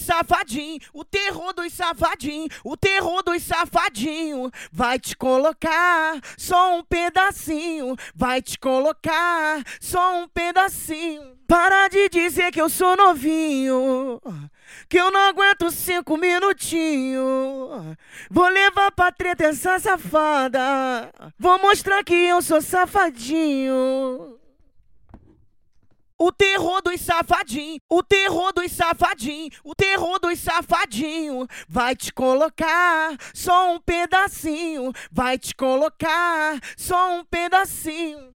dos o terror dos safadinhos, o terror dos safadinhos. Vai te colocar só um pedacinho, vai te colocar só um pedacinho. Para de dizer que eu sou novinho, que eu não aguento cinco minutinhos. Vou levar pra treta essa safada, vou mostrar que eu sou safadinho. O terror dos safadinhos, o terror dos safadinhos, o terror dos safadinhos. Vai te colocar só um pedacinho, vai te colocar só um pedacinho.